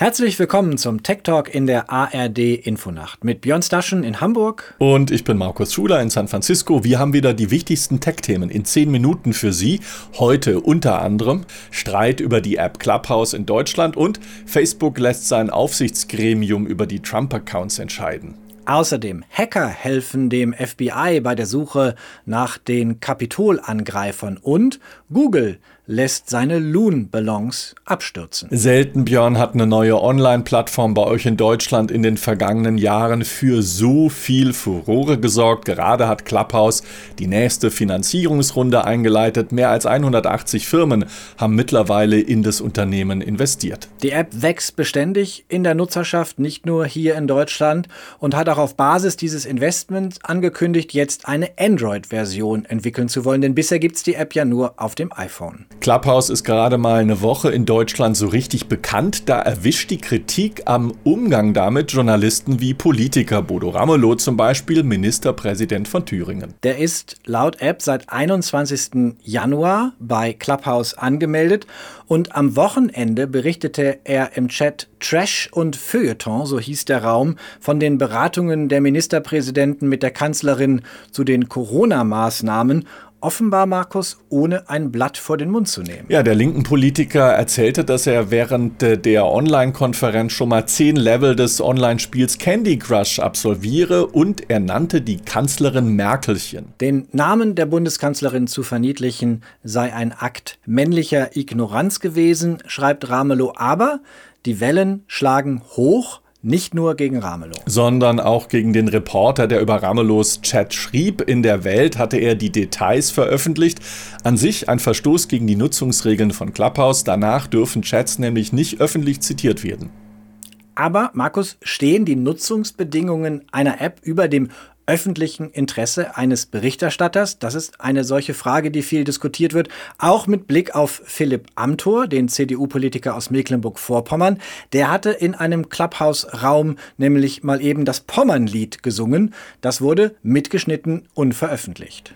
Herzlich willkommen zum Tech Talk in der ARD Infonacht mit Björn Staschen in Hamburg. Und ich bin Markus Schuler in San Francisco. Wir haben wieder die wichtigsten Tech-Themen in zehn Minuten für Sie. Heute unter anderem Streit über die App Clubhouse in Deutschland und Facebook lässt sein Aufsichtsgremium über die Trump-Accounts entscheiden. Außerdem Hacker helfen dem FBI bei der Suche nach den Kapitolangreifern und Google lässt seine Loon-Ballons abstürzen. Selten, Björn, hat eine neue Online-Plattform bei euch in Deutschland in den vergangenen Jahren für so viel Furore gesorgt. Gerade hat Clubhouse die nächste Finanzierungsrunde eingeleitet. Mehr als 180 Firmen haben mittlerweile in das Unternehmen investiert. Die App wächst beständig in der Nutzerschaft, nicht nur hier in Deutschland, und hat auch auf Basis dieses Investments angekündigt, jetzt eine Android-Version entwickeln zu wollen. Denn bisher gibt es die App ja nur auf dem iPhone. Clubhouse ist gerade mal eine Woche in Deutschland so richtig bekannt. Da erwischt die Kritik am Umgang damit Journalisten wie Politiker. Bodo Ramelow zum Beispiel, Ministerpräsident von Thüringen. Der ist laut App seit 21. Januar bei Clubhouse angemeldet und am Wochenende berichtete er im Chat Trash und Feuilleton, so hieß der Raum, von den Beratungen der Ministerpräsidenten mit der Kanzlerin zu den Corona-Maßnahmen offenbar, Markus, ohne ein Blatt vor den Mund zu nehmen. Ja, der linken Politiker erzählte, dass er während der Online-Konferenz schon mal zehn Level des Online-Spiels Candy Crush absolviere und er nannte die Kanzlerin Merkelchen. Den Namen der Bundeskanzlerin zu verniedlichen sei ein Akt männlicher Ignoranz gewesen, schreibt Ramelow, aber die Wellen schlagen hoch nicht nur gegen Ramelow. Sondern auch gegen den Reporter, der über Ramelows Chat schrieb. In der Welt hatte er die Details veröffentlicht. An sich ein Verstoß gegen die Nutzungsregeln von Clubhouse. Danach dürfen Chats nämlich nicht öffentlich zitiert werden. Aber, Markus, stehen die Nutzungsbedingungen einer App über dem öffentlichen Interesse eines Berichterstatters? Das ist eine solche Frage, die viel diskutiert wird, auch mit Blick auf Philipp Amthor, den CDU-Politiker aus Mecklenburg-Vorpommern. Der hatte in einem Clubhouse-Raum nämlich mal eben das Pommernlied gesungen. Das wurde mitgeschnitten und veröffentlicht.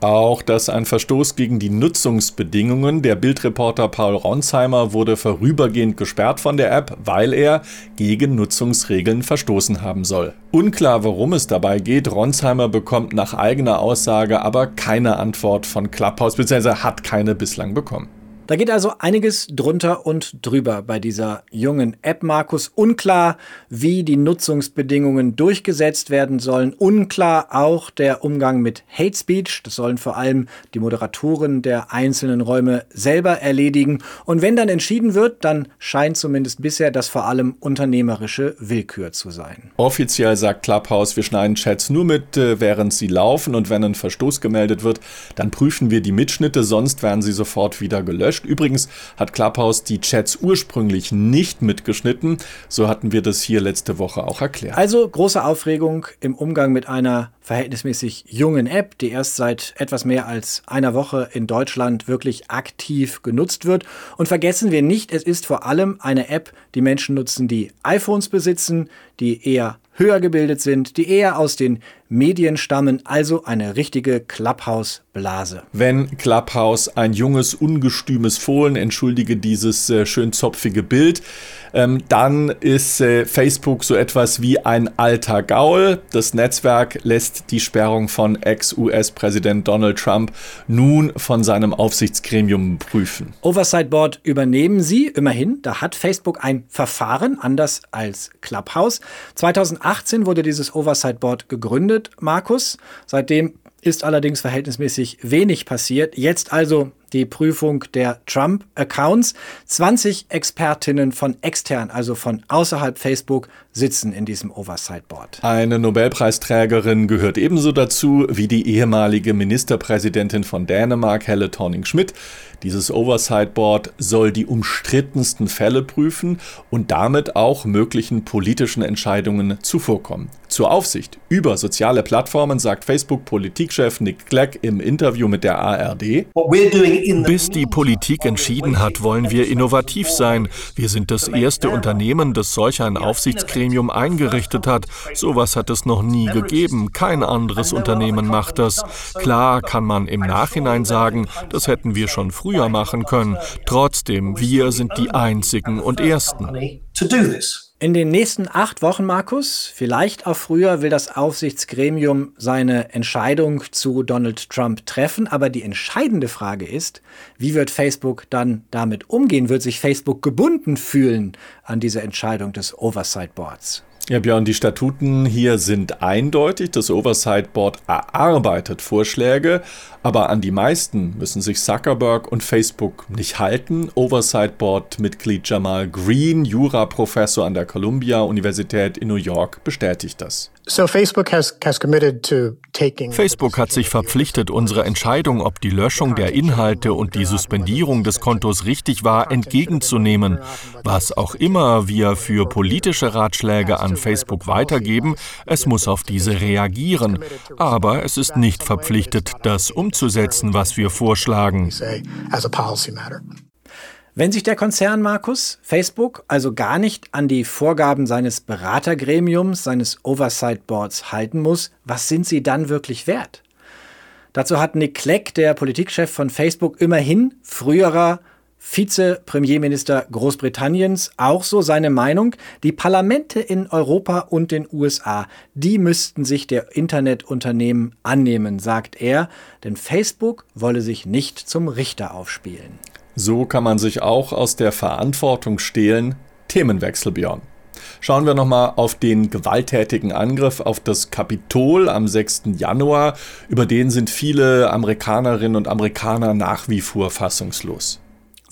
Auch dass ein Verstoß gegen die Nutzungsbedingungen. Der Bildreporter Paul Ronsheimer wurde vorübergehend gesperrt von der App, weil er gegen Nutzungsregeln verstoßen haben soll. Unklar, worum es dabei geht. Ronsheimer bekommt nach eigener Aussage aber keine Antwort von Clubhouse, beziehungsweise hat keine bislang bekommen. Da geht also einiges drunter und drüber bei dieser jungen App, Markus. Unklar, wie die Nutzungsbedingungen durchgesetzt werden sollen. Unklar auch der Umgang mit Hate Speech. Das sollen vor allem die Moderatoren der einzelnen Räume selber erledigen. Und wenn dann entschieden wird, dann scheint zumindest bisher das vor allem unternehmerische Willkür zu sein. Offiziell sagt Clubhouse, wir schneiden Chats nur mit, äh, während sie laufen. Und wenn ein Verstoß gemeldet wird, dann prüfen wir die Mitschnitte, sonst werden sie sofort wieder gelöscht gelöscht. Übrigens hat Clubhouse die Chats ursprünglich nicht mitgeschnitten. So hatten wir das hier letzte Woche auch erklärt. Also große Aufregung im Umgang mit einer verhältnismäßig jungen App, die erst seit etwas mehr als einer Woche in Deutschland wirklich aktiv genutzt wird. Und vergessen wir nicht, es ist vor allem eine App, die Menschen nutzen, die iPhones besitzen, die eher höher gebildet sind, die eher aus den Medien stammen, also eine richtige Clubhouse-Blase. Wenn Clubhouse ein junges, ungestümes Fohlen, entschuldige dieses äh, schön zopfige Bild, ähm, dann ist äh, Facebook so etwas wie ein alter Gaul. Das Netzwerk lässt die Sperrung von Ex-US-Präsident Donald Trump nun von seinem Aufsichtsgremium prüfen. Oversight Board übernehmen sie, immerhin. Da hat Facebook ein Verfahren, anders als Clubhouse. 2018 wurde dieses Oversight Board gegründet gegründet, Markus. Seitdem ist allerdings verhältnismäßig wenig passiert. Jetzt also die Prüfung der Trump-Accounts. 20 Expertinnen von extern, also von außerhalb Facebook, sitzen in diesem Oversight Board. Eine Nobelpreisträgerin gehört ebenso dazu wie die ehemalige Ministerpräsidentin von Dänemark, Helle Thorning-Schmidt. Dieses Oversight Board soll die umstrittensten Fälle prüfen und damit auch möglichen politischen Entscheidungen zuvorkommen. Zur Aufsicht über soziale Plattformen sagt Facebook-Politikchef Nick Clegg im Interview mit der ARD. Bis die Politik entschieden hat, wollen wir innovativ sein. Wir sind das erste Unternehmen, das solch ein Aufsichtsgremium eingerichtet hat. Sowas hat es noch nie gegeben. Kein anderes Unternehmen macht das. Klar kann man im Nachhinein sagen, das hätten wir schon früher machen können. Trotzdem, wir sind die einzigen und ersten. In den nächsten acht Wochen, Markus, vielleicht auch früher, will das Aufsichtsgremium seine Entscheidung zu Donald Trump treffen. Aber die entscheidende Frage ist, wie wird Facebook dann damit umgehen? Wird sich Facebook gebunden fühlen an diese Entscheidung des Oversight Boards? Ja, Björn, die Statuten hier sind eindeutig. Das Oversight Board erarbeitet Vorschläge, aber an die meisten müssen sich Zuckerberg und Facebook nicht halten. Oversight Board-Mitglied Jamal Green, Juraprofessor an der Columbia-Universität in New York, bestätigt das. Facebook hat sich verpflichtet, unsere Entscheidung, ob die Löschung der Inhalte und die Suspendierung des Kontos richtig war, entgegenzunehmen. Was auch immer wir für politische Ratschläge an Facebook weitergeben, es muss auf diese reagieren. Aber es ist nicht verpflichtet, das umzusetzen, was wir vorschlagen. Wenn sich der Konzern Markus, Facebook, also gar nicht an die Vorgaben seines Beratergremiums, seines Oversight Boards halten muss, was sind sie dann wirklich wert? Dazu hat Nick Clegg, der Politikchef von Facebook, immerhin früherer Vize-Premierminister Großbritanniens, auch so seine Meinung, die Parlamente in Europa und den USA, die müssten sich der Internetunternehmen annehmen, sagt er, denn Facebook wolle sich nicht zum Richter aufspielen. So kann man sich auch aus der Verantwortung stehlen. Themenwechsel, Björn. Schauen wir nochmal auf den gewalttätigen Angriff auf das Kapitol am 6. Januar. Über den sind viele Amerikanerinnen und Amerikaner nach wie vor fassungslos.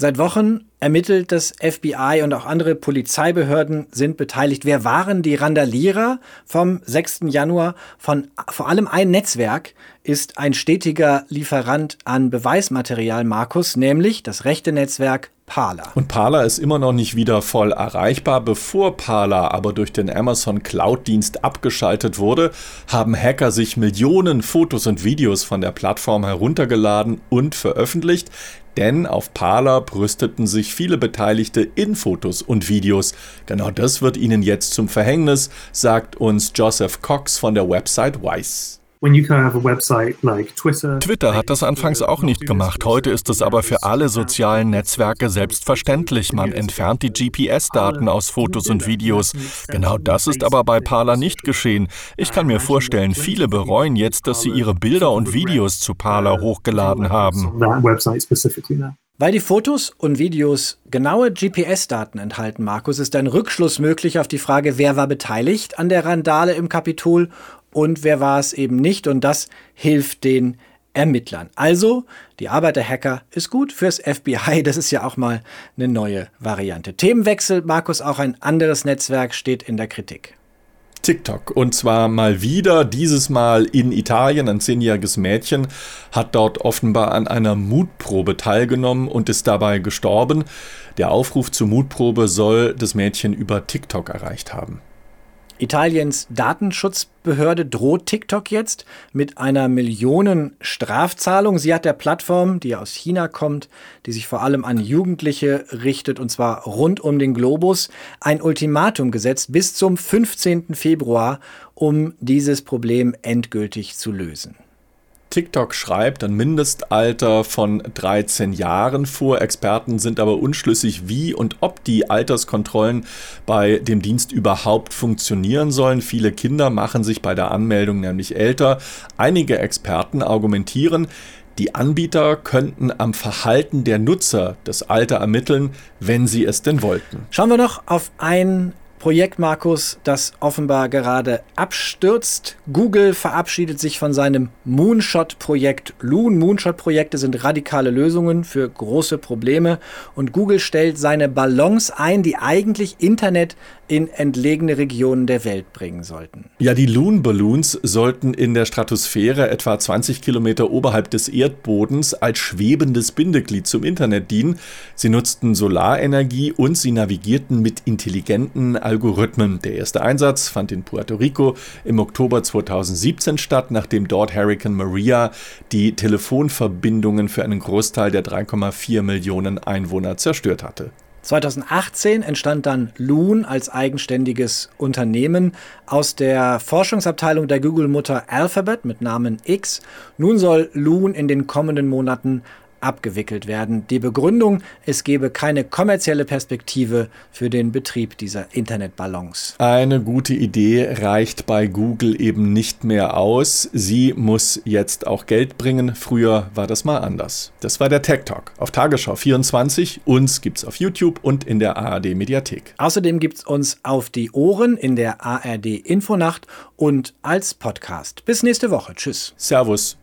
Seit Wochen ermittelt das FBI und auch andere Polizeibehörden sind beteiligt. Wer waren die Randalierer vom 6. Januar? Von vor allem ein Netzwerk ist ein stetiger Lieferant an Beweismaterial, Markus, nämlich das rechte Netzwerk Parler. Und Parler ist immer noch nicht wieder voll erreichbar. Bevor Parler aber durch den Amazon Cloud-Dienst abgeschaltet wurde, haben Hacker sich Millionen Fotos und Videos von der Plattform heruntergeladen und veröffentlicht. Denn auf Parler brüsteten sich viele Beteiligte in Fotos und Videos. Genau das wird ihnen jetzt zum Verhängnis, sagt uns Joseph Cox von der Website Wise. Twitter hat das anfangs auch nicht gemacht. Heute ist es aber für alle sozialen Netzwerke selbstverständlich. Man entfernt die GPS-Daten aus Fotos und Videos. Genau das ist aber bei Parler nicht geschehen. Ich kann mir vorstellen, viele bereuen jetzt, dass sie ihre Bilder und Videos zu Parler hochgeladen haben. Weil die Fotos und Videos genaue GPS-Daten enthalten, Markus, ist ein Rückschluss möglich auf die Frage, wer war beteiligt an der Randale im Kapitol und wer war es eben nicht. Und das hilft den Ermittlern. Also, die Arbeit der Hacker ist gut fürs FBI. Das ist ja auch mal eine neue Variante. Themenwechsel, Markus, auch ein anderes Netzwerk steht in der Kritik. TikTok. Und zwar mal wieder, dieses Mal in Italien. Ein zehnjähriges Mädchen hat dort offenbar an einer Mutprobe teilgenommen und ist dabei gestorben. Der Aufruf zur Mutprobe soll das Mädchen über TikTok erreicht haben. Italiens Datenschutzbehörde droht TikTok jetzt mit einer Millionenstrafzahlung. Sie hat der Plattform, die aus China kommt, die sich vor allem an Jugendliche richtet, und zwar rund um den Globus, ein Ultimatum gesetzt bis zum 15. Februar, um dieses Problem endgültig zu lösen. TikTok schreibt ein Mindestalter von 13 Jahren vor. Experten sind aber unschlüssig, wie und ob die Alterskontrollen bei dem Dienst überhaupt funktionieren sollen. Viele Kinder machen sich bei der Anmeldung nämlich älter. Einige Experten argumentieren, die Anbieter könnten am Verhalten der Nutzer das Alter ermitteln, wenn sie es denn wollten. Schauen wir noch auf ein Projekt, Markus, das offenbar gerade abstürzt. Google verabschiedet sich von seinem Moonshot-Projekt Loon. Moonshot-Projekte sind radikale Lösungen für große Probleme und Google stellt seine Ballons ein, die eigentlich Internet in entlegene Regionen der Welt bringen sollten. Ja, die Loon Balloons sollten in der Stratosphäre etwa 20 Kilometer oberhalb des Erdbodens als schwebendes Bindeglied zum Internet dienen. Sie nutzten Solarenergie und sie navigierten mit intelligenten Algorithmen. Der erste Einsatz fand in Puerto Rico im Oktober 2017 statt, nachdem dort Hurricane Maria die Telefonverbindungen für einen Großteil der 3,4 Millionen Einwohner zerstört hatte. 2018 entstand dann Loon als eigenständiges Unternehmen aus der Forschungsabteilung der Google-Mutter Alphabet mit Namen X. Nun soll Loon in den kommenden Monaten abgewickelt werden. Die Begründung, es gebe keine kommerzielle Perspektive für den Betrieb dieser Internetballons. Eine gute Idee reicht bei Google eben nicht mehr aus. Sie muss jetzt auch Geld bringen. Früher war das mal anders. Das war der Tech Talk auf Tagesschau 24. Uns gibt's auf YouTube und in der ARD Mediathek. Außerdem gibt's uns auf die Ohren in der ARD Infonacht und als Podcast. Bis nächste Woche. Tschüss. Servus.